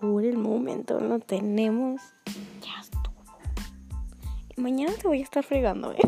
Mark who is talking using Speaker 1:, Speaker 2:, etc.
Speaker 1: por el momento no tenemos. Ya estuvo. Mañana te voy a estar fregando, ¿eh?